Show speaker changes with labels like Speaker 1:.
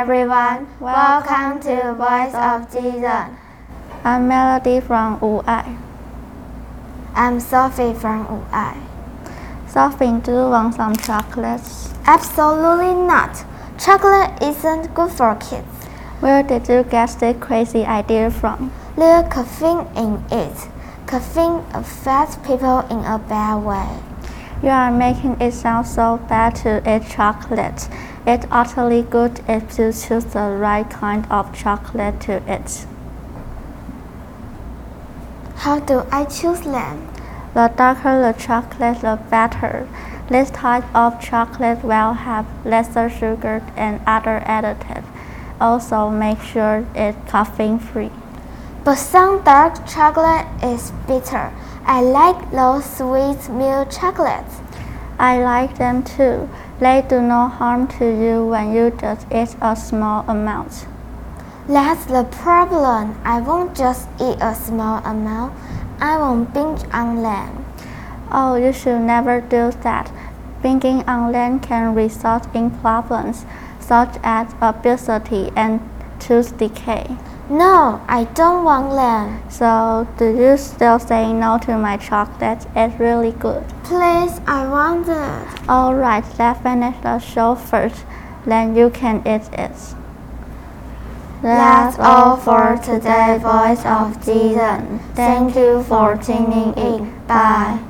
Speaker 1: everyone. Welcome to Voice of Jesus.
Speaker 2: I'm Melody from Wu Ai.
Speaker 1: I'm Sophie from Wu Ai.
Speaker 2: Sophie, do you want some chocolates?
Speaker 1: Absolutely not. Chocolate isn't good for kids.
Speaker 2: Where did you get this crazy idea from?
Speaker 1: There's caffeine in it. Caffeine affects people in a bad way.
Speaker 2: You are making it sound so bad to eat chocolate. It's utterly good if you choose the right kind of chocolate to eat.
Speaker 1: How do I choose them?
Speaker 2: The darker the chocolate, the better. This type of chocolate will have lesser sugar and other additives. Also, make sure it's caffeine free.
Speaker 1: But some dark chocolate is bitter. I like those sweet milk chocolates.
Speaker 2: I like them too. They do no harm to you when you just eat a small amount.
Speaker 1: That's the problem. I won't just eat a small amount. I won't binge on them.
Speaker 2: Oh, you should never do that. Binging on them can result in problems such as obesity and tooth decay.
Speaker 1: No, I don't want them.
Speaker 2: So, do you still say no to my chocolate? It's really good.
Speaker 1: Please, I want it.
Speaker 2: Alright, let's finish the show first, then you can eat it.
Speaker 1: That's all for today, Voice of Jesus. Thank you for tuning in. Bye.